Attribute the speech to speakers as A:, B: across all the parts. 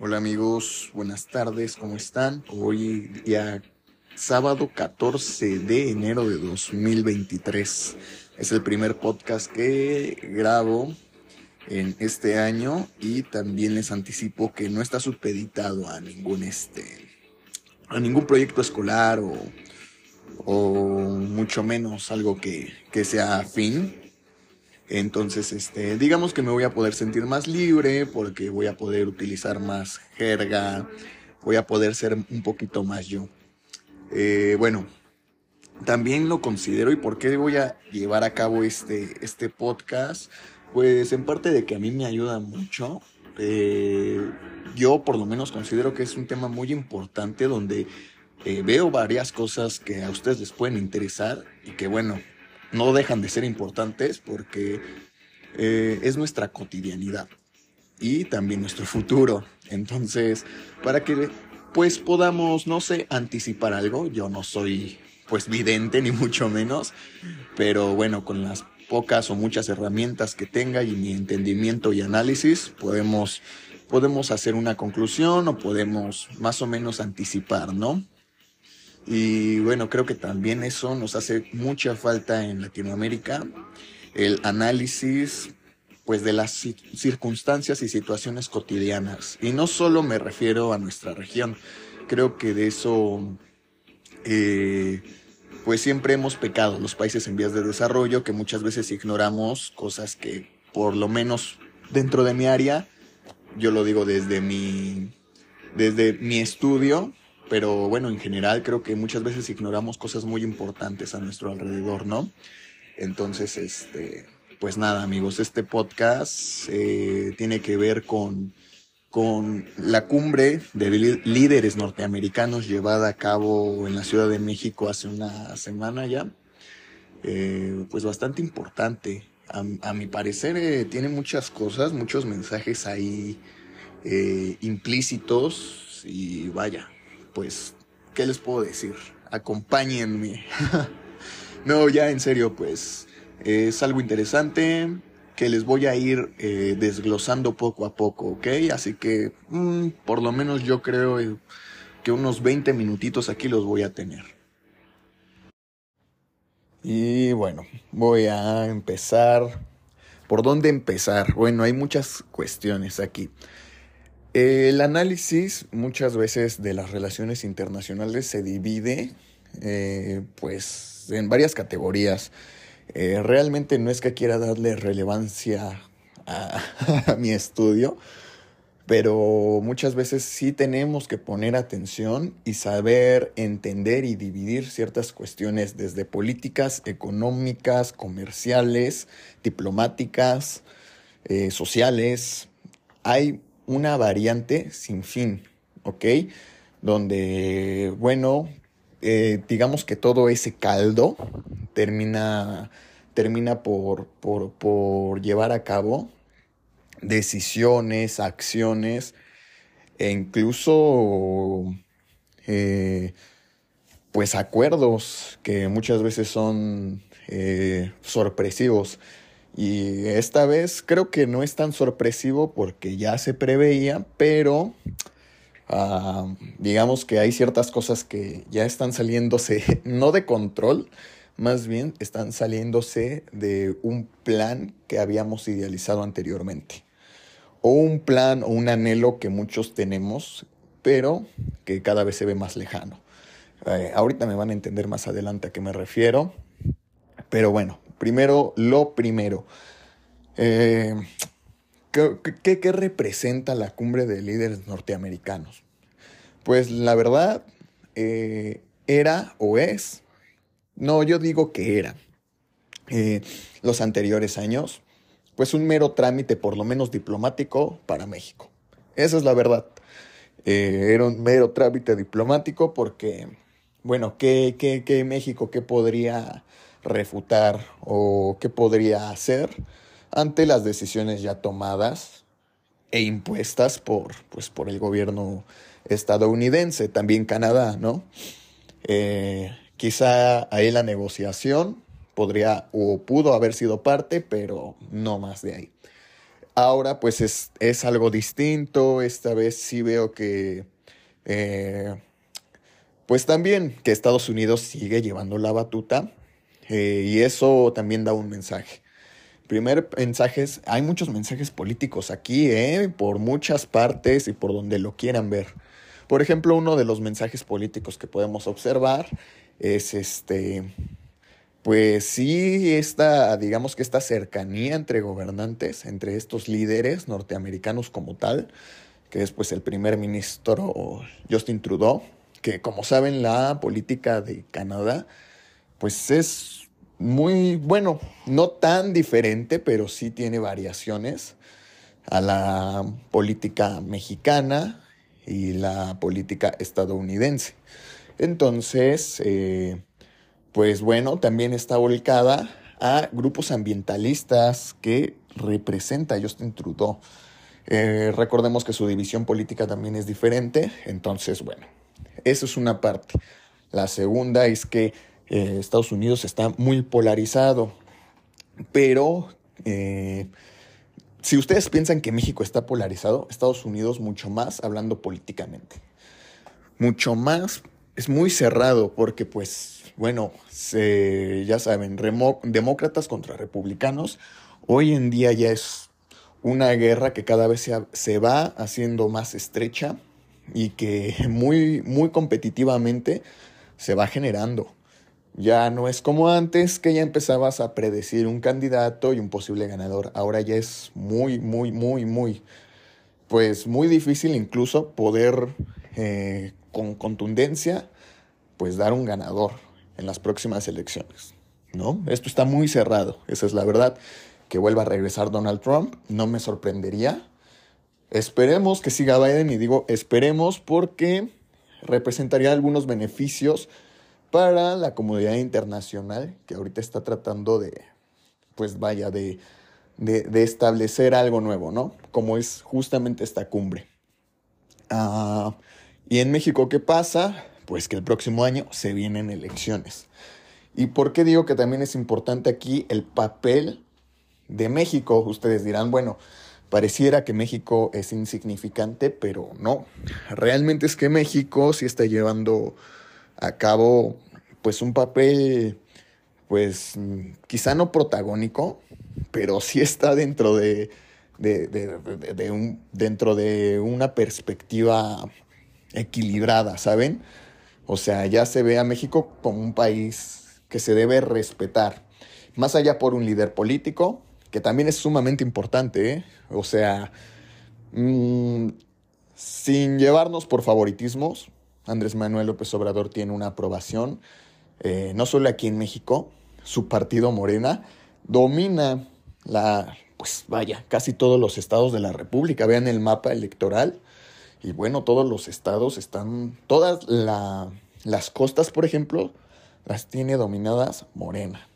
A: Hola amigos, buenas tardes, ¿cómo están? Hoy día sábado 14 de enero de 2023. Es el primer podcast que grabo en este año y también les anticipo que no está supeditado a ningún este a ningún proyecto escolar o, o mucho menos algo que, que sea afín entonces, este, digamos que me voy a poder sentir más libre porque voy a poder utilizar más jerga, voy a poder ser un poquito más yo. Eh, bueno, también lo considero y por qué voy a llevar a cabo este, este podcast, pues en parte de que a mí me ayuda mucho. Eh, yo por lo menos considero que es un tema muy importante donde eh, veo varias cosas que a ustedes les pueden interesar y que bueno, no dejan de ser importantes porque eh, es nuestra cotidianidad y también nuestro futuro. Entonces, para que pues podamos, no sé, anticipar algo, yo no soy pues vidente ni mucho menos, pero bueno, con las pocas o muchas herramientas que tenga y mi entendimiento y análisis, podemos, podemos hacer una conclusión o podemos más o menos anticipar, ¿no? Y bueno, creo que también eso nos hace mucha falta en Latinoamérica, el análisis pues de las circunstancias y situaciones cotidianas. Y no solo me refiero a nuestra región, creo que de eso eh, pues siempre hemos pecado los países en vías de desarrollo, que muchas veces ignoramos cosas que por lo menos dentro de mi área, yo lo digo desde mi, desde mi estudio, pero bueno, en general creo que muchas veces ignoramos cosas muy importantes a nuestro alrededor, ¿no? Entonces, este, pues nada, amigos, este podcast eh, tiene que ver con, con la cumbre de líderes norteamericanos llevada a cabo en la Ciudad de México hace una semana ya. Eh, pues bastante importante. A, mi parecer eh, tiene muchas cosas, muchos mensajes ahí implícitos y vaya, pues, ¿qué les puedo decir? Acompáñenme. no, ya en serio, pues, es algo interesante que les voy a ir eh, desglosando poco a poco, ¿ok? Así que, mm, por lo menos yo creo que unos 20 minutitos aquí los voy a tener. Y bueno, voy a empezar. ¿Por dónde empezar? Bueno, hay muchas cuestiones aquí. El análisis muchas veces de las relaciones internacionales se divide eh, pues en varias categorías. Eh, realmente no es que quiera darle relevancia a, mi estudio, pero muchas veces sí tenemos que poner atención y saber entender y dividir ciertas cuestiones desde políticas económicas, comerciales, diplomáticas, eh, sociales. Hay una variante sin fin, ¿ok? Donde, bueno, eh, digamos que todo ese caldo termina, termina por, por, llevar a cabo decisiones, acciones e incluso eh, pues acuerdos que muchas veces son eh, sorpresivos. Y esta vez creo que no es tan sorpresivo porque ya se preveía, pero ah, digamos que hay ciertas cosas que ya están saliéndose, no de control, más bien están saliéndose de un plan que habíamos idealizado anteriormente. O un plan o un anhelo que muchos tenemos, pero que cada vez se ve más lejano. Eh, ahorita me van a entender más adelante a qué me refiero. Pero bueno, primero lo primero. Eh, ¿qué, representa la cumbre de líderes norteamericanos? Pues la verdad, eh, era o es, no, yo digo que era, eh, los anteriores años, pues un mero trámite, por lo menos diplomático, para México. Esa es la verdad. era un mero trámite diplomático porque, bueno, ¿qué, qué, qué México, qué podría refutar o qué podría hacer ante las decisiones ya tomadas e impuestas por, pues, por el gobierno estadounidense, también Canadá, ¿no? Eh, quizá ahí la negociación podría o pudo haber sido parte, pero no más de ahí. Ahora pues es, es algo distinto, esta vez sí veo que... Eh, pues también que Estados Unidos sigue llevando la batuta eh, y eso también da un mensaje. Primer mensaje es, hay muchos mensajes políticos aquí, ¿eh? por muchas partes y por donde lo quieran ver. Por ejemplo, uno de los mensajes políticos que podemos observar es este, pues sí, esta, digamos que esta cercanía entre gobernantes, entre estos líderes norteamericanos como tal, que es pues el primer ministro Justin Trudeau, que como saben la política de Canadá pues es muy bueno, no tan diferente, pero sí tiene variaciones a la política mexicana y la política estadounidense. Entonces, eh, pues bueno, también está volcada a grupos ambientalistas que representa Justin Trudeau. Eh, recordemos que su división política también es diferente, entonces bueno, eso es una parte. La segunda es que eh, Estados Unidos está muy polarizado, pero eh, si ustedes piensan que México está polarizado, Estados Unidos mucho más hablando políticamente. Mucho más, es muy cerrado porque pues, bueno, ya saben, demócratas contra republicanos, hoy en día ya es una guerra que cada vez se, se va haciendo más estrecha y que muy, muy competitivamente se va generando. Ya no es como antes que ya empezabas a predecir un candidato y un posible ganador. Ahora ya es muy, muy, muy, muy, pues muy difícil incluso poder eh, con contundencia, pues dar un ganador en las próximas elecciones. ¿No? Esto está muy cerrado, esa es la verdad. Que vuelva a regresar Donald Trump, no me sorprendería Esperemos que siga Biden y digo esperemos porque representaría algunos beneficios para la comunidad internacional que ahorita está tratando de, pues vaya, de, de, establecer algo nuevo, ¿no? Como es justamente esta cumbre. Ah, y en México, ¿qué pasa? Pues que el próximo año se vienen elecciones. ¿Y por qué digo que también es importante aquí el papel de México? Ustedes dirán, bueno, Pareciera que México es insignificante, pero no. Realmente es que México sí está llevando a cabo pues un papel pues quizá no protagónico, pero sí está dentro de, de, un, dentro de una perspectiva equilibrada, ¿saben? O sea, ya se ve a México como un país que se debe respetar, más allá por un líder político, que también es sumamente importante, ¿eh? o sea, mm, sin llevarnos por favoritismos, Andrés Manuel López Obrador tiene una aprobación, eh, no solo aquí en México, su partido Morena domina la, pues vaya, casi todos los estados de la República, vean el mapa electoral, y bueno, todos los estados están, todas las costas, por ejemplo, las tiene dominadas Morena.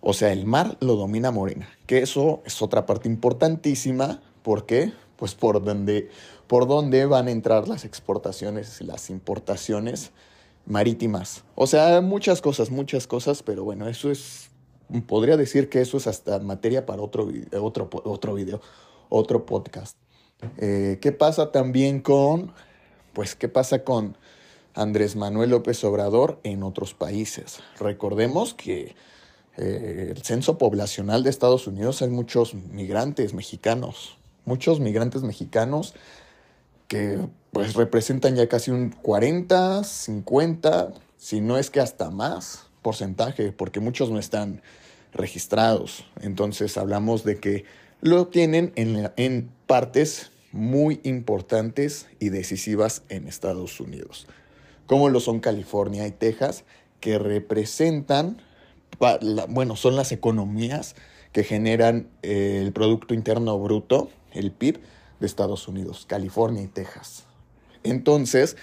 A: O sea, el mar lo domina Morena, que eso es otra parte importantísima. ¿Por qué? Pues por donde, por donde van a entrar las exportaciones las importaciones marítimas. O sea, muchas cosas, muchas cosas, pero bueno, eso es, podría decir que eso es hasta materia para otro, otro, otro video, otro podcast. Eh, ¿Qué pasa también con, pues, qué pasa con Andrés Manuel López Obrador en otros países? Recordemos que eh, el censo poblacional de Estados Unidos hay muchos migrantes mexicanos, muchos migrantes mexicanos que pues representan ya casi un 40, 50, si no es que hasta más porcentaje, porque muchos no están registrados. Entonces hablamos de que lo tienen en, en partes muy importantes y decisivas en Estados Unidos, como lo son California y Texas, que representan bueno, son las economías que generan eh, el Producto Interno Bruto, el PIB, de Estados Unidos, California y Texas. Entonces,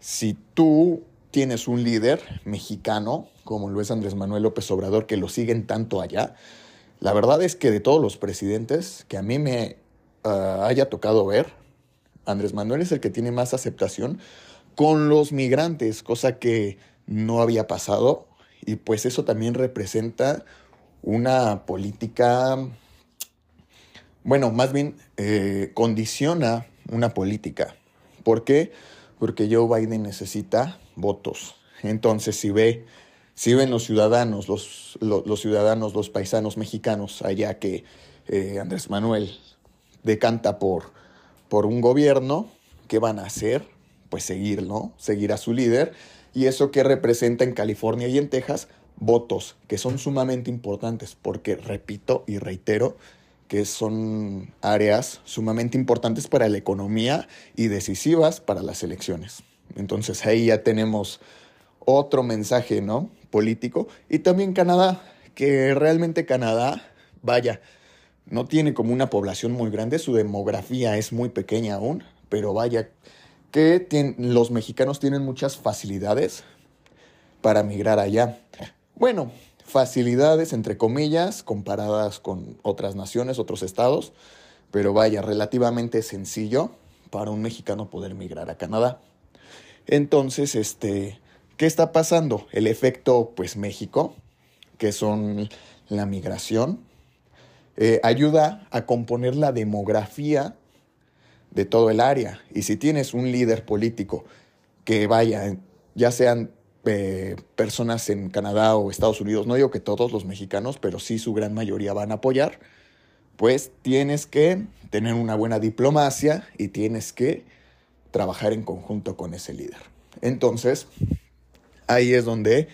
A: si tú tienes un líder mexicano, como lo es Andrés Manuel López Obrador, que lo siguen tanto allá, la verdad es que de todos los presidentes que a mí me ah, haya tocado ver, Andrés Manuel es el que tiene más aceptación con los migrantes, cosa que no había pasado y pues eso también representa una política, bueno, más bien eh, condiciona una política. ¿Por qué? Porque Joe Biden necesita votos. Entonces, si ve, si ven los ciudadanos, los, los, ciudadanos, los paisanos mexicanos allá que eh, Andrés Manuel decanta por, por un gobierno, ¿qué van a hacer? Pues seguir, ¿no? Seguir a su líder. Y eso que representa en California y en Texas, votos, que son sumamente importantes, porque repito y reitero, que son áreas sumamente importantes para la economía y decisivas para las elecciones. Entonces ahí ya tenemos otro mensaje, ¿no? Político. Y también Canadá, que realmente Canadá, vaya, no tiene como una población muy grande, su demografía es muy pequeña aún, pero vaya, que los mexicanos tienen muchas facilidades para migrar allá. Bueno, facilidades entre comillas comparadas con otras naciones, otros estados, pero vaya, relativamente sencillo para un mexicano poder migrar a Canadá. Entonces, este, ¿qué está pasando? El efecto, pues México, que son la migración, eh, ayuda a componer la demografía de todo el área. Y si tienes un líder político que vaya, ya sean eh, personas en Canadá o Estados Unidos, no digo que todos los mexicanos, pero sí su gran mayoría van a apoyar, pues tienes que tener una buena diplomacia y tienes que trabajar en conjunto con ese líder. Entonces, ahí es donde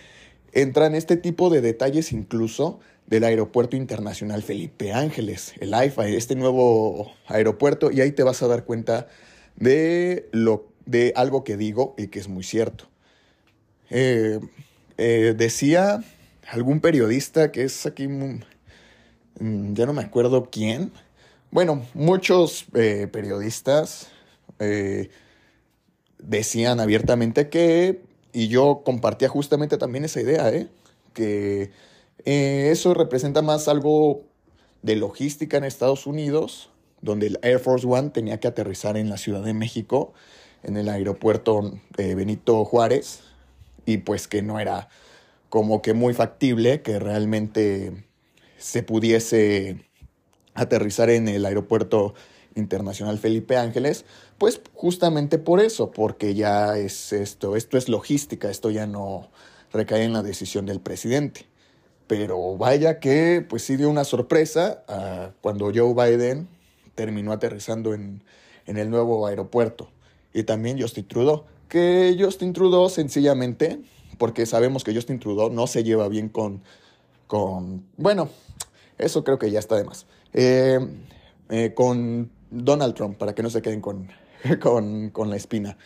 A: entran este tipo de detalles incluso del Aeropuerto Internacional Felipe Ángeles, el AIFA, este nuevo aeropuerto, y ahí te vas a dar cuenta de, lo, de algo que digo y que es muy cierto. Eh, eh, decía algún periodista que es aquí, mm, ya no me acuerdo quién. Bueno, muchos eh, periodistas decían abiertamente que, y yo compartía justamente también esa idea, que eso representa más algo de logística en Estados Unidos, donde el Air Force One tenía que aterrizar en la Ciudad de México, en el aeropuerto Benito Juárez, y pues que no era como que muy factible que realmente se pudiese aterrizar en el aeropuerto internacional Felipe Ángeles, pues justamente por eso, porque ya es esto, esto es logística, esto ya no recae en la decisión del presidente. Pero vaya que pues sí dio una sorpresa ah, cuando Joe Biden terminó aterrizando en, en el nuevo aeropuerto. Y también Justin Trudeau que Justin Trudeau sencillamente, porque sabemos que Justin Trudeau no se lleva bien con, con bueno, eso creo que ya está de más, eh, eh, con Donald Trump, para que no se queden con, con, la espina.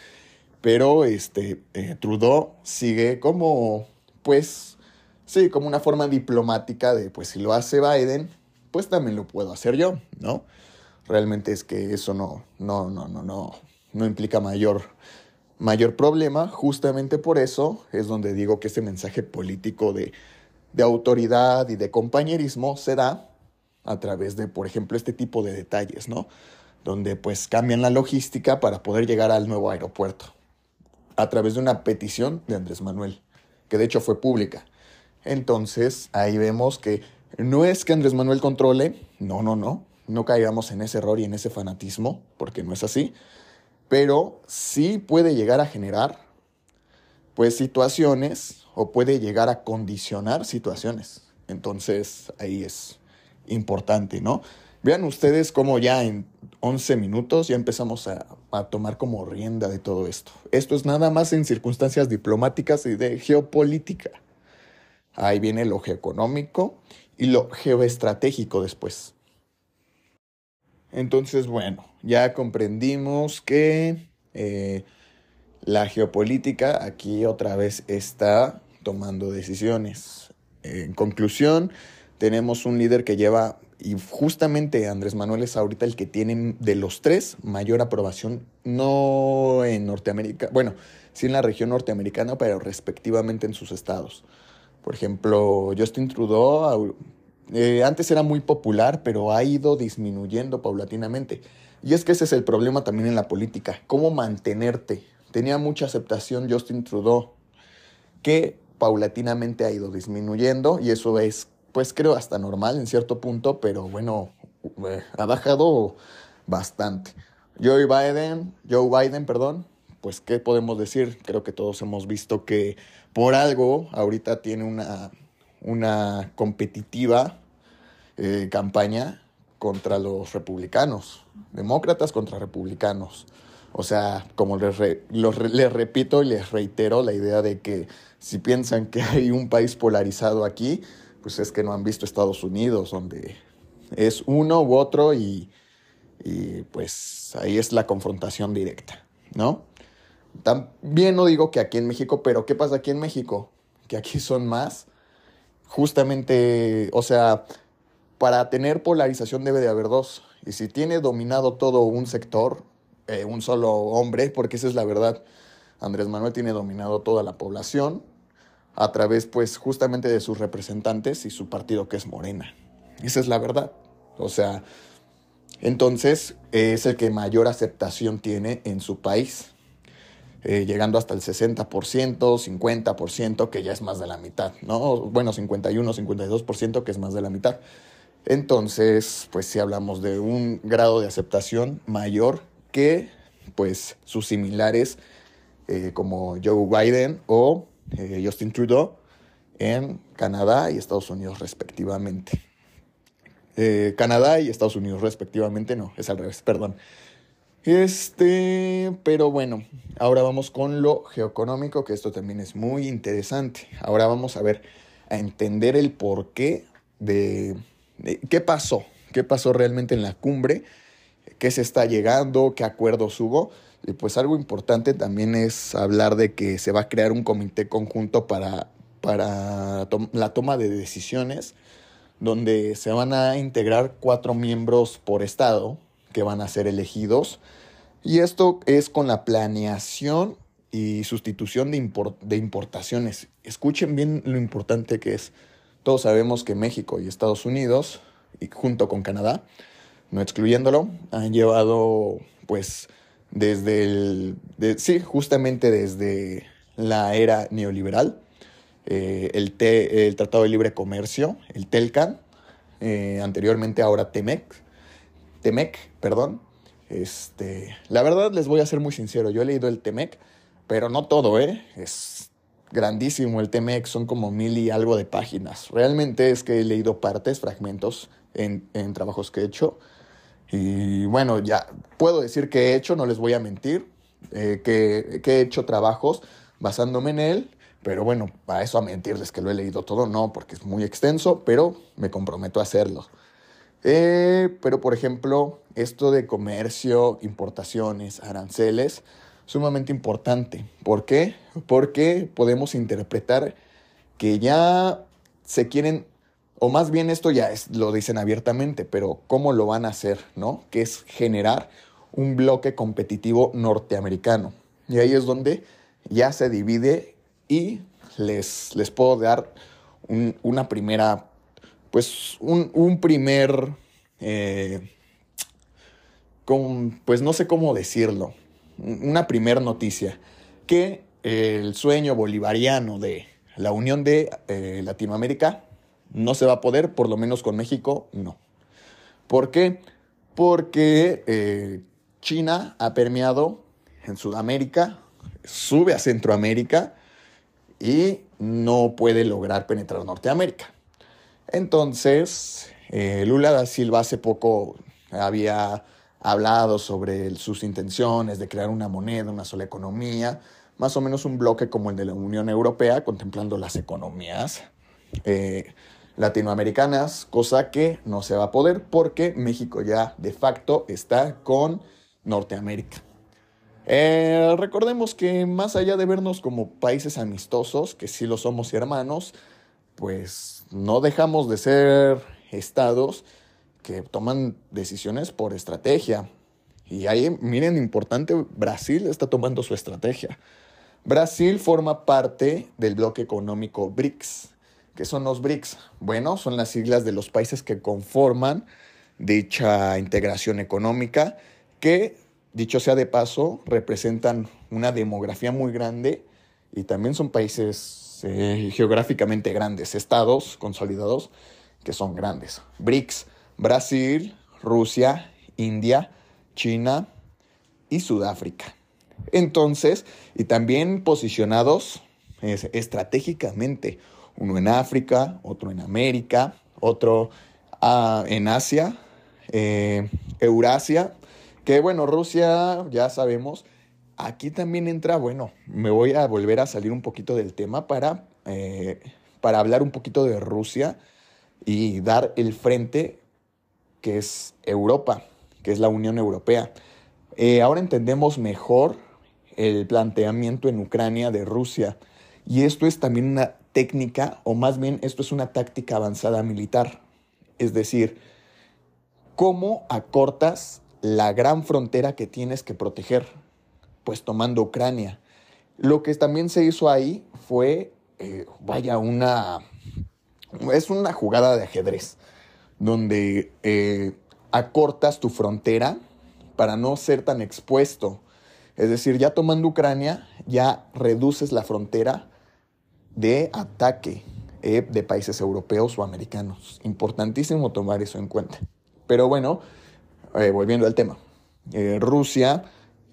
A: Pero este, eh, Trudeau sigue como, pues, sí, como una forma diplomática de, pues, si lo hace Biden, pues también lo puedo hacer yo, ¿no? Realmente es que eso no, no, no, no, no, no implica mayor mayor problema, justamente por eso es donde digo que ese mensaje político de, autoridad y de compañerismo se da a través de, por ejemplo, este tipo de detalles, ¿no? Donde pues cambian la logística para poder llegar al nuevo aeropuerto, a través de una petición de Andrés Manuel, que de hecho fue pública. Entonces, ahí vemos que no es que Andrés Manuel controle, no, no, no, no caigamos en ese error y en ese fanatismo, porque no es así, pero sí puede llegar a generar pues situaciones o puede llegar a condicionar situaciones. Entonces ahí es importante, ¿no? Vean ustedes cómo ya en 11 minutos ya empezamos a, a, tomar como rienda de todo esto. Esto es nada más en circunstancias diplomáticas y de geopolítica. Ahí viene lo geoeconómico y lo geoestratégico después. Entonces, bueno, ya comprendimos que eh, la geopolítica aquí otra vez está tomando decisiones. En conclusión, tenemos un líder que lleva, y justamente Andrés Manuel es ahorita el que tiene de los tres mayor aprobación, no en Norteamérica, bueno, sí en la región norteamericana, pero respectivamente en sus estados. Por ejemplo, Justin Trudeau eh, antes era muy popular, pero ha ido disminuyendo paulatinamente. Y es que ese es el problema también en la política, cómo mantenerte. Tenía mucha aceptación Justin Trudeau, que paulatinamente ha ido disminuyendo y eso es, pues creo, hasta normal en cierto punto, pero bueno, eh, ha bajado bastante. Joe Biden, Joe Biden, perdón, pues qué podemos decir? Creo que todos hemos visto que por algo ahorita tiene una, una competitiva eh, campaña contra los republicanos, demócratas contra republicanos. O sea, como les, les repito y les reitero la idea de que si piensan que hay un país polarizado aquí, pues es que no han visto Estados Unidos, donde es uno u otro y, y pues ahí es la confrontación directa, ¿no? También no digo que aquí en México, pero ¿qué pasa aquí en México? Que aquí son más. Justamente, o sea, para tener polarización debe de haber dos. Y si tiene dominado todo un sector, eh, un solo hombre, porque esa es la verdad, Andrés Manuel tiene dominado toda la población a través, pues, justamente de sus representantes y su partido que es Morena. Esa es la verdad. O sea, entonces es el que mayor aceptación tiene en su país. Eh, llegando hasta el 60%, 50%, que ya es más de la mitad, ¿no? Bueno, 51, 52%, que es más de la mitad. Entonces, pues si hablamos de un grado de aceptación mayor que pues sus similares eh, como Joe Biden o eh, Justin Trudeau en Canadá y Estados Unidos respectivamente. Canadá y Estados Unidos respectivamente, no, es al revés, perdón. Este, pero bueno, ahora vamos con lo geoeconómico, que esto también es muy interesante. Ahora vamos a ver, a entender el porqué de, de qué pasó, qué pasó realmente en la cumbre, qué se está llegando, qué acuerdos hubo. Y pues algo importante también es hablar de que se va a crear un comité conjunto para, para la toma de decisiones, donde se van a integrar cuatro miembros por estado, que van a ser elegidos. Y esto es con la planeación y sustitución de, de importaciones. Escuchen bien lo importante que es. Todos sabemos que México y Estados Unidos, y junto con Canadá, no excluyéndolo, han llevado, pues, desde el, sí, justamente desde la era neoliberal, eh, el, el Tratado de Libre Comercio, el TELCAN, eh, anteriormente ahora TEMEC, Temec, perdón. Este, la verdad les voy a ser muy sincero, yo he leído el Temec, pero no todo, ¿eh? Es grandísimo el Temec, son como mil y algo de páginas. Realmente es que he leído partes, fragmentos en, trabajos que he hecho. Y bueno, ya puedo decir que he hecho, no les voy a mentir, eh, que, que he hecho trabajos basándome en él, pero bueno, para eso a mentirles que lo he leído todo, no, porque es muy extenso, pero me comprometo a hacerlo. Eh, pero, por ejemplo, esto de comercio, importaciones, aranceles, sumamente importante. ¿Por qué? Porque podemos interpretar que ya se quieren, o más bien esto ya es, lo dicen abiertamente, pero ¿cómo lo van a hacer? ¿No? Que es generar un bloque competitivo norteamericano. Y ahí es donde ya se divide y les, les puedo dar una primera pues un, primer, eh, pues no sé cómo decirlo, una primer noticia, que el sueño bolivariano de la Unión de eh, Latinoamérica no se va a poder, por lo menos con México, no. ¿Por qué? Porque eh, China ha permeado en Sudamérica, sube a Centroamérica y no puede lograr penetrar Norteamérica. Entonces, eh, Lula da Silva hace poco había hablado sobre sus intenciones de crear una moneda, una sola economía, más o menos un bloque como el de la Unión Europea, contemplando las economías eh, latinoamericanas, cosa que no se va a poder porque México ya de facto está con Norteamérica. Eh, recordemos que más allá de vernos como países amistosos, que sí lo somos hermanos, pues no dejamos de ser estados que toman decisiones por estrategia. Y ahí, miren, importante, Brasil está tomando su estrategia. Brasil forma parte del bloque económico BRICS. ¿Qué son los BRICS? Bueno, son las siglas de los países que conforman dicha integración económica, que, dicho sea de paso, representan una demografía muy grande y también son países este, geográficamente grandes, estados consolidados que son grandes. BRICS, Brasil, Rusia, India, China y Sudáfrica. Entonces, y también posicionados estratégicamente, uno en África, otro en América, otro ah, en Asia, eh, Eurasia, que bueno, Rusia ya sabemos, aquí también entra, bueno, me voy a volver a salir un poquito del tema para, eh, para hablar un poquito de Rusia y dar el frente que es Europa, que es la Unión Europea. Eh, ahora entendemos mejor el planteamiento en Ucrania de Rusia y esto es también una técnica, o más bien esto es una táctica avanzada militar. Es decir, cómo acortas la gran frontera que tienes que proteger, pues tomando Ucrania. Lo que también se hizo ahí fue, eh, vaya, una... Es una jugada de ajedrez, donde eh, acortas tu frontera para no ser tan expuesto. Es decir, ya tomando Ucrania, ya reduces la frontera de ataque eh, de países europeos o americanos. Importantísimo tomar eso en cuenta. Pero bueno, volviendo al tema. Rusia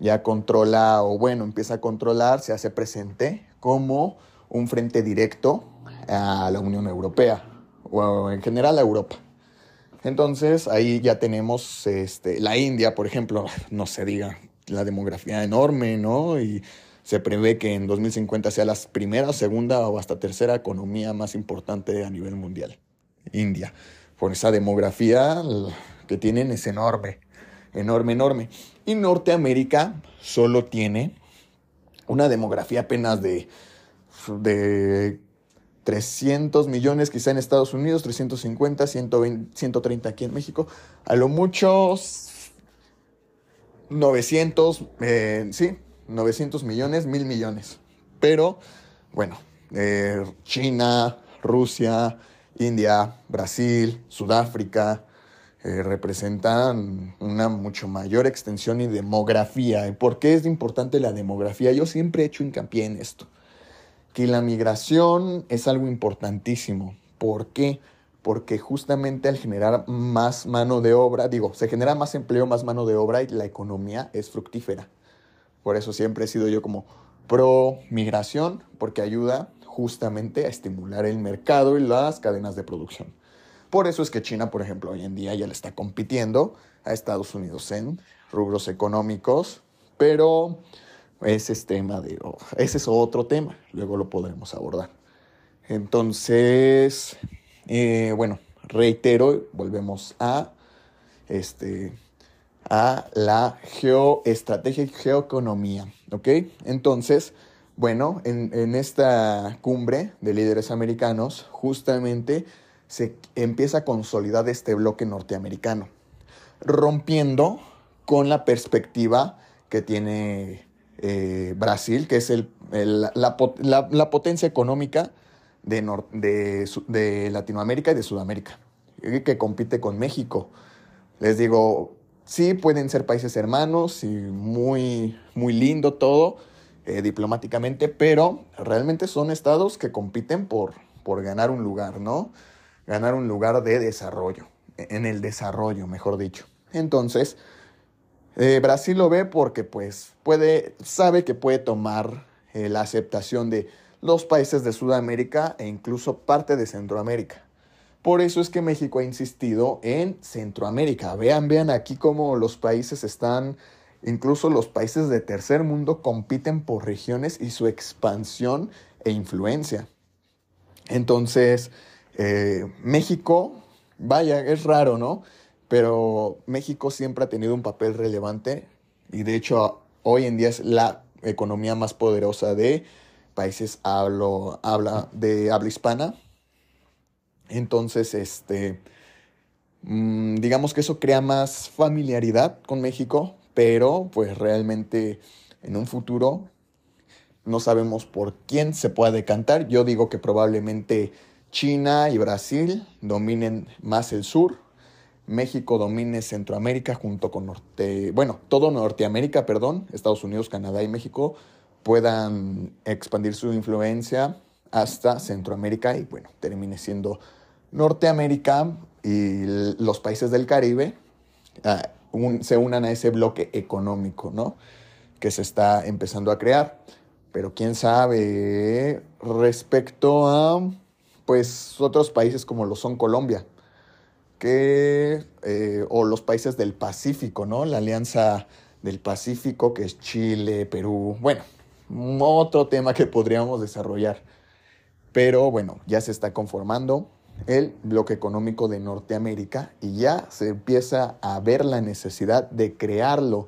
A: ya controla, o bueno, empieza a controlar, se hace presente como un frente directo a la Unión Europea, o en general a Europa. Entonces ahí ya tenemos este, la India, por ejemplo, no se diga, la demografía enorme, ¿no? Y se prevé que en 2050 sea la primera, segunda o hasta tercera economía más importante a nivel mundial. India. Por esa demografía que tienen es enorme, enorme, enorme. Y Norteamérica solo tiene una demografía apenas de, de 300 millones quizá en Estados Unidos, 350, 120, 130 aquí en México. A lo mucho 900, eh, sí, 900 millones, mil millones. Pero, bueno, eh, China, Rusia, India, Brasil, Sudáfrica, eh, representan una mucho mayor extensión y demografía. ¿Y por qué es importante la demografía? Yo siempre he hecho hincapié en esto, que la migración es algo importantísimo. ¿Por qué? Porque justamente al generar más mano de obra, digo, se genera más empleo, más mano de obra y la economía es fructífera. Por eso siempre he sido yo como pro migración, porque ayuda justamente a estimular el mercado y las cadenas de producción. Por eso es que China, por ejemplo, hoy en día ya le está compitiendo a Estados Unidos en rubros económicos, pero ese es tema de, ese es otro tema, luego lo podremos abordar. Entonces, eh, bueno, reitero, volvemos a este, a la geoestrategia y geoeconomía. ¿Ok? Entonces, bueno, en, esta cumbre de líderes americanos, justamente se empieza a consolidar este bloque norteamericano, rompiendo con la perspectiva que tiene eh, Brasil, que es el, la, potencia económica de, de, de, Latinoamérica y de Sudamérica, que compite con México. Les digo, Sí, pueden ser países hermanos y muy, muy lindo todo eh, diplomáticamente, pero realmente son estados que compiten por, por ganar un lugar, ¿no? Ganar un lugar de desarrollo, en el desarrollo, mejor dicho. Entonces, eh, Brasil lo ve porque pues puede, sabe que puede tomar eh, la aceptación de los países de Sudamérica e incluso parte de Centroamérica. Por eso es que México ha insistido en Centroamérica. Vean, vean aquí cómo los países están, incluso los países de tercer mundo compiten por regiones y su expansión e influencia. Entonces, eh, México, vaya, es raro, ¿no? Pero México siempre ha tenido un papel relevante y de hecho hoy en día es la economía más poderosa de países habla de habla hispana entonces, este, mm, digamos que eso crea más familiaridad con México, pero pues realmente en un futuro no sabemos por quién se puede decantar. Yo digo que probablemente China y Brasil dominen más el sur, México domine Centroamérica junto con Norte, bueno, todo Norteamérica, perdón, Estados Unidos, Canadá y México puedan expandir su influencia hasta Centroamérica y bueno, termine siendo Norteamérica y los países del Caribe se unan a ese bloque económico, ¿no? Que se está empezando a crear. Pero quién sabe respecto a, pues, otros países como lo son Colombia, que, eh, o los países del Pacífico, ¿no? La Alianza del Pacífico, que es Chile, Perú, bueno, otro tema que podríamos desarrollar. Pero bueno, ya se está conformando el bloque económico de Norteamérica y ya se empieza a ver la necesidad de crearlo.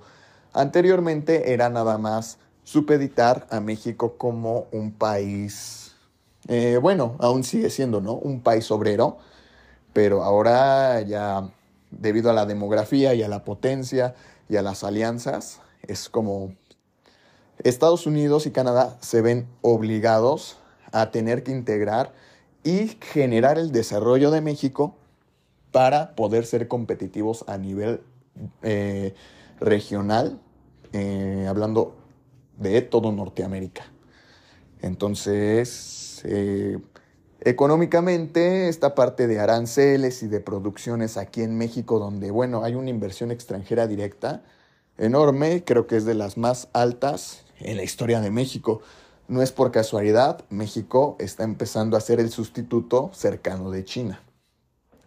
A: Anteriormente era nada más supeditar a México como un país, eh, bueno, aún sigue siendo, ¿no? Un país obrero, pero ahora ya debido a la demografía y a la potencia y a las alianzas, es como Estados Unidos y Canadá se ven obligados a tener que integrar y generar el desarrollo de México para poder ser competitivos a nivel eh, regional, eh, hablando de todo Norteamérica. Entonces, eh, económicamente, esta parte de aranceles y de producciones aquí en México, donde, bueno, hay una inversión extranjera directa enorme, creo que es de las más altas en la historia de México. No es por casualidad, México está empezando a ser el sustituto cercano de China,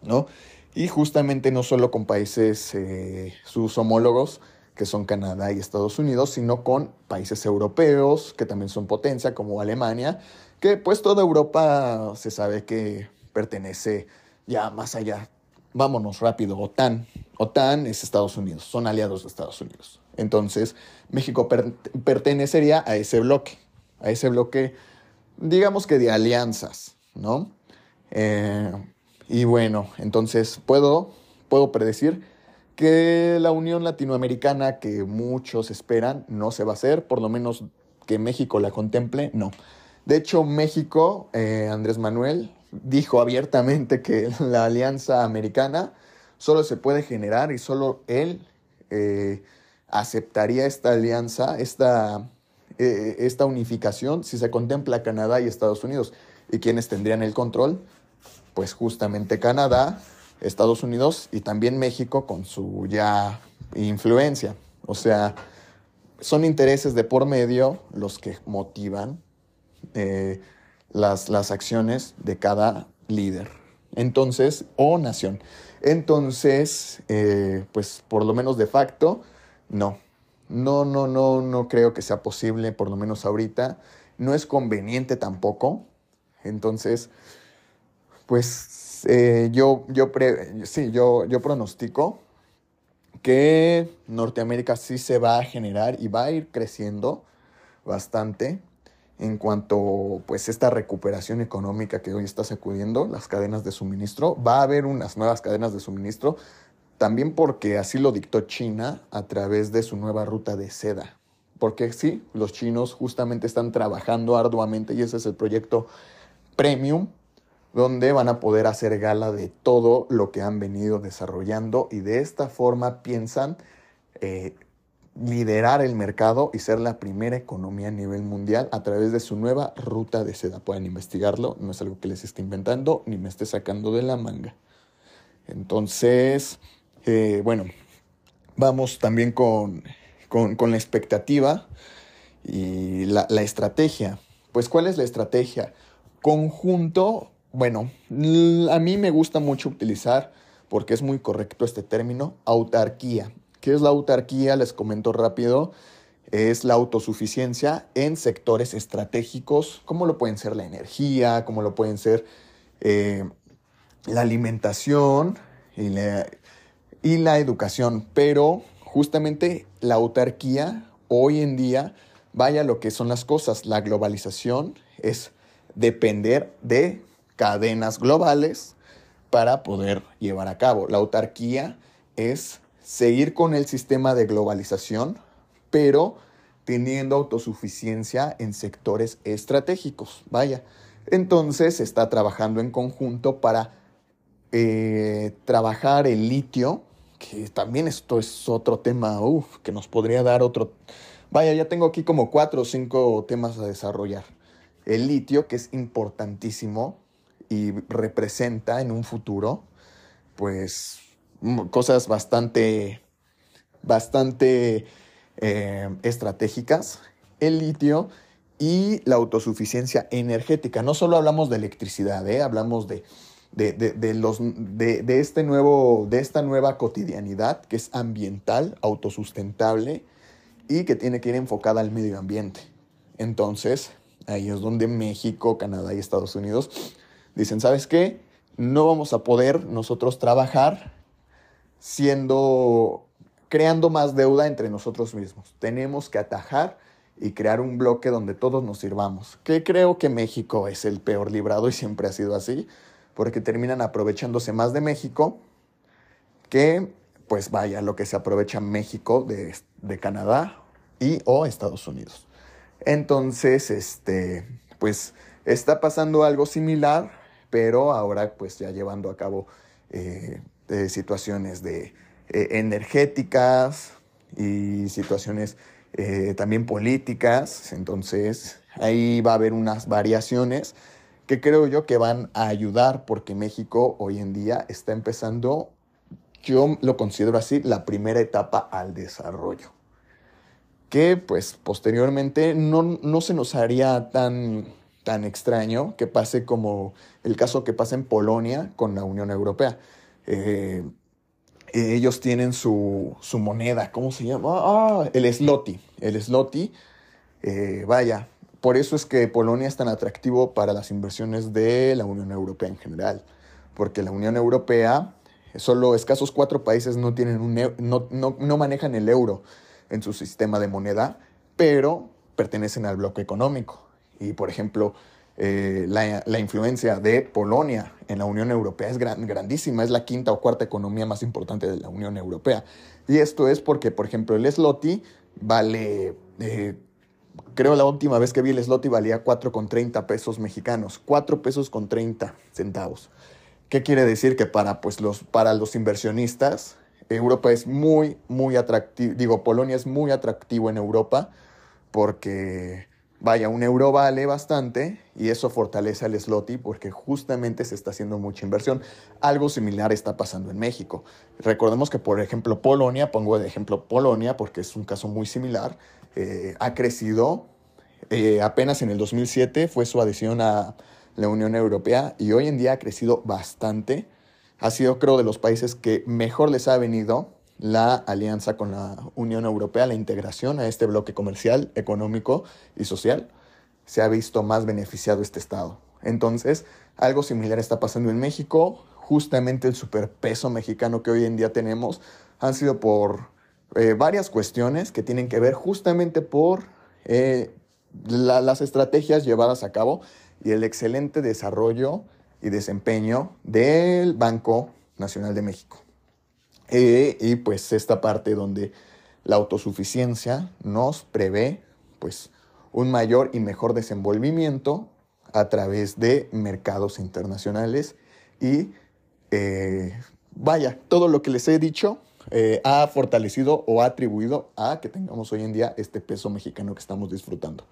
A: ¿no? Y justamente no solo con países, eh, sus homólogos, que son Canadá y Estados Unidos, sino con países europeos, que también son potencia, como Alemania, que pues toda Europa se sabe que pertenece ya más allá. Vámonos rápido, OTAN. OTAN es Estados Unidos, son aliados de Estados Unidos. Entonces, México pertenecería a ese bloque a ese bloque, digamos que de alianzas, ¿no? Eh, y bueno, entonces puedo, puedo predecir que la Unión Latinoamericana que muchos esperan no se va a hacer, por lo menos que México la contemple, no. De hecho, México, eh, Andrés Manuel, dijo abiertamente que la alianza americana solo se puede generar y solo él eh, aceptaría esta alianza, esta eh, esta unificación si se contempla Canadá y Estados Unidos. ¿Y quiénes tendrían el control? Pues justamente Canadá, Estados Unidos y también México con su ya influencia. O sea, son intereses de por medio los que motivan eh, las, las acciones de cada líder. Entonces, o nación. Entonces, eh, pues por lo menos de facto, no. No, no, no, no creo que sea posible, por lo menos ahorita. No es conveniente tampoco. Entonces, pues eh, yo, yo, sí, yo, yo pronostico que Norteamérica sí se va a generar y va a ir creciendo bastante en cuanto pues esta recuperación económica que hoy está sacudiendo las cadenas de suministro. Va a haber unas nuevas cadenas de suministro también porque así lo dictó China a través de su nueva ruta de seda. Porque sí, los chinos justamente están trabajando arduamente y ese es el proyecto Premium, donde van a poder hacer gala de todo lo que han venido desarrollando y de esta forma piensan eh, liderar el mercado y ser la primera economía a nivel mundial a través de su nueva ruta de seda. Pueden investigarlo, no es algo que les esté inventando ni me esté sacando de la manga. Entonces, eh, bueno, vamos también con, la expectativa y la, estrategia. Pues, ¿cuál es la estrategia? Conjunto, bueno, a mí me gusta mucho utilizar, porque es muy correcto este término, autarquía. ¿Qué es la autarquía? Les comento rápido. Es la autosuficiencia en sectores estratégicos, como lo pueden ser la energía, como lo pueden ser eh, la alimentación y la, y la educación, pero justamente la autarquía hoy en día, vaya lo que son las cosas, la globalización es depender de cadenas globales para poder llevar a cabo. La autarquía es seguir con el sistema de globalización, pero teniendo autosuficiencia en sectores estratégicos. Vaya, entonces se está trabajando en conjunto para eh, trabajar el litio que también esto es otro tema, que nos podría dar otro... Vaya, ya tengo aquí como cuatro o cinco temas a desarrollar. El litio, que es importantísimo y representa en un futuro, pues, cosas bastante, bastante eh, estratégicas, el litio y la autosuficiencia energética. No solo hablamos de electricidad, ¿eh? hablamos de, de, los, de, este nuevo, de esta nueva cotidianidad que es ambiental, autosustentable y que tiene que ir enfocada al medio ambiente. Entonces, ahí es donde México, Canadá y Estados Unidos dicen, ¿sabes qué? No vamos a poder nosotros trabajar siendo, creando más deuda entre nosotros mismos. Tenemos que atajar y crear un bloque donde todos nos sirvamos. Que creo que México es el peor librado y siempre ha sido así, porque terminan aprovechándose más de México que, pues vaya, lo que se aprovecha México de, de Canadá y o Estados Unidos. Entonces, este, pues está pasando algo similar, pero ahora pues ya llevando a cabo eh, situaciones de eh, energéticas y situaciones eh, también políticas. Entonces ahí va a haber unas variaciones que creo yo que van a ayudar porque México hoy en día está empezando, yo lo considero así, la primera etapa al desarrollo que pues posteriormente no, no se nos haría tan, tan extraño que pase como el caso que pasa en Polonia con la Unión Europea. Eh, ellos tienen su, su, moneda, ¿cómo se llama? Ah, el slotty. El slotty, eh, vaya, por eso es que Polonia es tan atractivo para las inversiones de la Unión Europea en general, porque la Unión Europea, solo escasos cuatro países no, tienen un, no, no, no manejan el euro en su sistema de moneda, pero pertenecen al bloque económico. Y, por ejemplo, eh, la, influencia de Polonia en la Unión Europea es grandísima, es la quinta o cuarta economía más importante de la Unión Europea. Y esto es porque, por ejemplo, el Slotty vale, eh, creo la última vez que vi el Slotty valía 4,30 pesos mexicanos, 4 pesos con 30 centavos. ¿Qué quiere decir? Que para, pues, los, para los inversionistas Europa es muy, muy atractivo, digo, Polonia es muy atractivo en Europa porque, vaya, un euro vale bastante y eso fortalece al Sloty porque justamente se está haciendo mucha inversión. Algo similar está pasando en México. Recordemos que, por ejemplo, Polonia, pongo de ejemplo Polonia porque es un caso muy similar, eh, ha crecido, eh, apenas en el 2007 fue su adhesión a la Unión Europea y hoy en día ha crecido bastante ha sido, creo, de los países que mejor les ha venido la alianza con la Unión Europea, la integración a este bloque comercial, económico y social. Se ha visto más beneficiado este Estado. Entonces, algo similar está pasando en México. Justamente el superpeso mexicano que hoy en día tenemos han sido por eh, varias cuestiones que tienen que ver justamente por eh, las estrategias llevadas a cabo y el excelente desarrollo y desempeño del Banco Nacional de México. Eh, y pues esta parte donde la autosuficiencia nos prevé pues un mayor y mejor desenvolvimiento a través de mercados internacionales y eh, vaya, todo lo que les he dicho eh, ha fortalecido o ha atribuido a que tengamos hoy en día este peso mexicano que estamos disfrutando.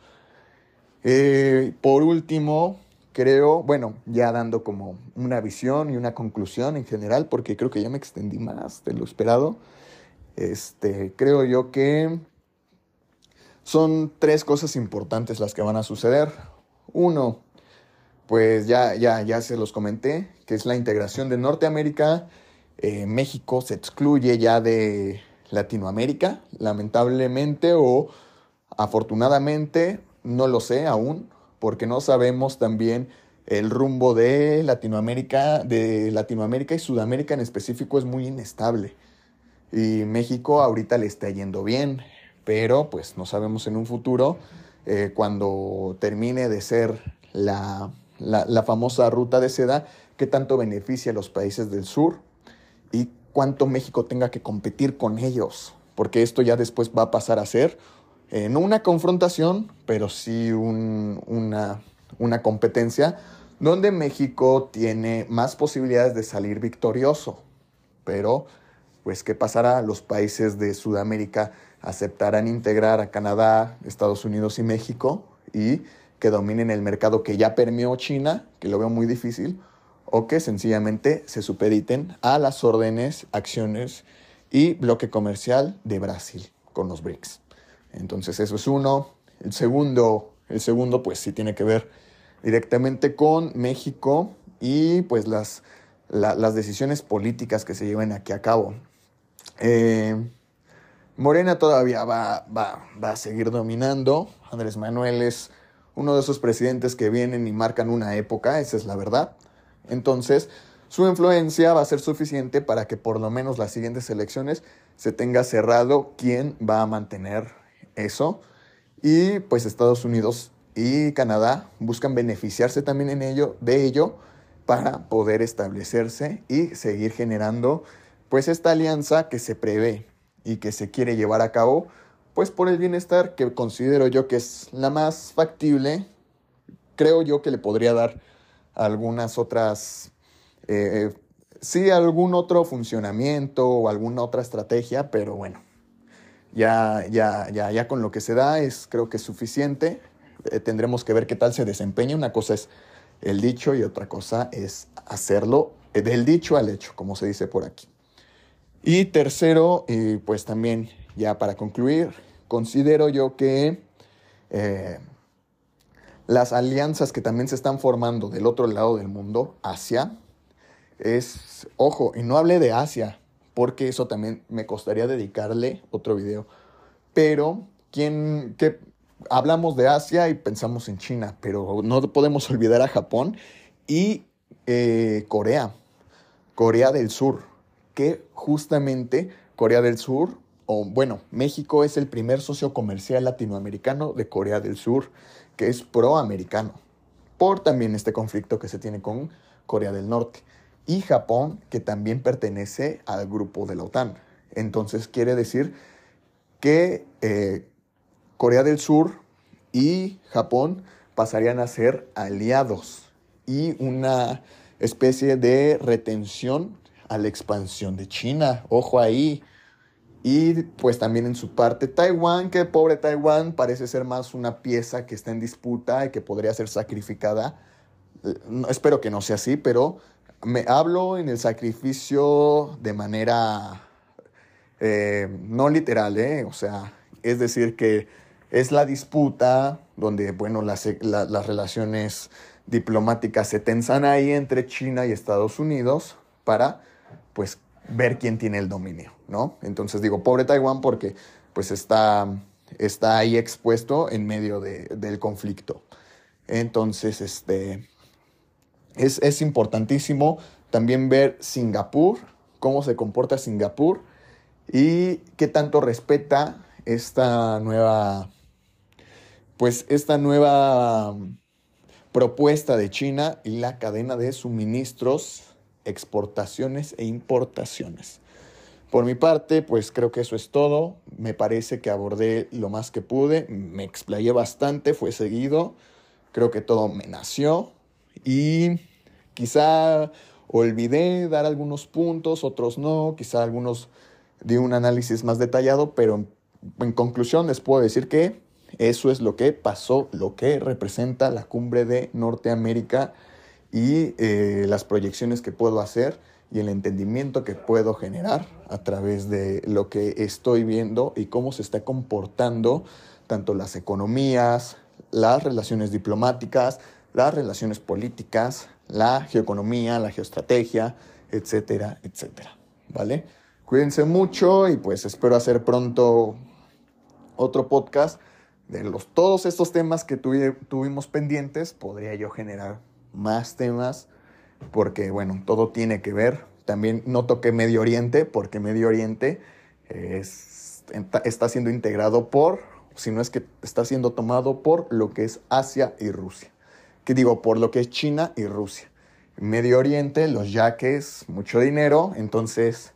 A: por último, creo, bueno, ya dando como una visión y una conclusión en general, porque creo que ya me extendí más de lo esperado, este, creo yo que son tres cosas importantes las que van a suceder. Uno, pues ya, ya, ya se los comenté, que es la integración de Norteamérica. Eh, México se excluye ya de Latinoamérica, lamentablemente o afortunadamente, no lo sé aún, porque no sabemos también el rumbo de Latinoamérica, de Latinoamérica y Sudamérica en específico es muy inestable. Y México ahorita le está yendo bien, pero pues no sabemos en un futuro, eh, cuando termine de ser la, la, famosa ruta de seda, qué tanto beneficia a los países del sur y cuánto México tenga que competir con ellos, porque esto ya después va a pasar a ser eh, no una confrontación, pero sí una, una competencia donde México tiene más posibilidades de salir victorioso. Pero, pues, ¿qué pasará? Los países de Sudamérica aceptarán integrar a Canadá, Estados Unidos y México y que dominen el mercado que ya permeó China, que lo veo muy difícil, o que sencillamente se supediten a las órdenes, acciones y bloque comercial de Brasil con los BRICS. Entonces eso es uno. El segundo, el segundo pues sí tiene que ver directamente con México y pues las, las decisiones políticas que se lleven aquí a cabo. Eh, Morena todavía va, va, va a seguir dominando. Andrés Manuel es uno de esos presidentes que vienen y marcan una época, esa es la verdad. Entonces, su influencia va a ser suficiente para que por lo menos las siguientes elecciones se tenga cerrado quién va a mantener eso. Y pues Estados Unidos y Canadá buscan beneficiarse también en ello, de ello para poder establecerse y seguir generando pues esta alianza que se prevé y que se quiere llevar a cabo pues por el bienestar que considero yo que es la más factible, creo yo que le podría dar algunas otras, eh, sí, algún otro funcionamiento o alguna otra estrategia, pero bueno, ya, ya, ya, ya con lo que se da es, creo que es suficiente. Eh, tendremos que ver qué tal se desempeña. Una cosa es el dicho y otra cosa es hacerlo eh, del dicho al hecho, como se dice por aquí. Y tercero, y pues también ya para concluir, considero yo que eh, las alianzas que también se están formando del otro lado del mundo, Asia, es, ojo, y no hablé de Asia, porque eso también me costaría dedicarle otro video, pero ¿quién, qué, hablamos de Asia y pensamos en China, pero no podemos olvidar a Japón y eh, Corea, Corea del Sur, que justamente Corea del Sur o bueno, México es el primer socio comercial latinoamericano de Corea del Sur, que es proamericano, por también este conflicto que se tiene con Corea del Norte. Y Japón, que también pertenece al grupo de la OTAN. Entonces quiere decir que eh, Corea del Sur y Japón pasarían a ser aliados y una especie de retención a la expansión de China. Ojo ahí, y pues también en su parte Taiwán, que pobre Taiwán parece ser más una pieza que está en disputa y que podría ser sacrificada. Eh, espero que no sea así, pero me hablo en el sacrificio de manera eh, no literal, ¿eh? O sea, es decir, que es la disputa donde, bueno, las, las relaciones diplomáticas se tensan ahí entre China y Estados Unidos para, pues, ver quién tiene el dominio, ¿no? Entonces digo, pobre Taiwán porque pues está, está ahí expuesto en medio del conflicto. Entonces, este, es, es importantísimo también ver Singapur, cómo se comporta Singapur y qué tanto respeta esta nueva, pues esta nueva propuesta de China y la cadena de suministros exportaciones e importaciones. Por mi parte, pues creo que eso es todo. Me parece que abordé lo más que pude, me explayé bastante, fue seguido, creo que todo me nació y quizá olvidé dar algunos puntos, otros no, quizá algunos di un análisis más detallado, pero en conclusión les puedo decir que eso es lo que pasó, lo que representa la cumbre de Norteamérica y eh, las proyecciones que puedo hacer y el entendimiento que puedo generar a través de lo que estoy viendo y cómo se está comportando tanto las economías, las relaciones diplomáticas, las relaciones políticas, la geoeconomía, la geoestrategia, etcétera, etcétera. ¿Vale? Cuídense mucho y pues espero hacer pronto otro podcast de los, todos estos temas que tuvimos pendientes. Podría yo generar más temas, porque bueno, todo tiene que ver. También no toqué Medio Oriente, porque Medio Oriente es, está siendo integrado por, si no es que está siendo tomado por lo que es Asia y Rusia. Que digo, por lo que es China y Rusia. Medio Oriente, los yaques, mucho dinero, entonces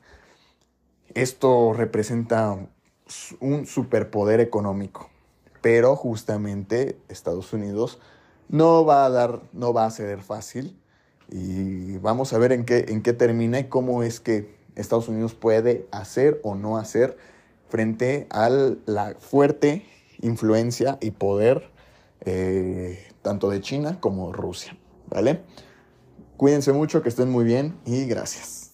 A: esto representa un superpoder económico. Pero justamente Estados Unidos no va a dar, no va a ser fácil y vamos a ver en qué, en qué termina y cómo es que Estados Unidos puede hacer o no hacer frente a la fuerte influencia y poder eh, tanto de China como Rusia, ¿vale? Cuídense mucho, que estén muy bien y gracias.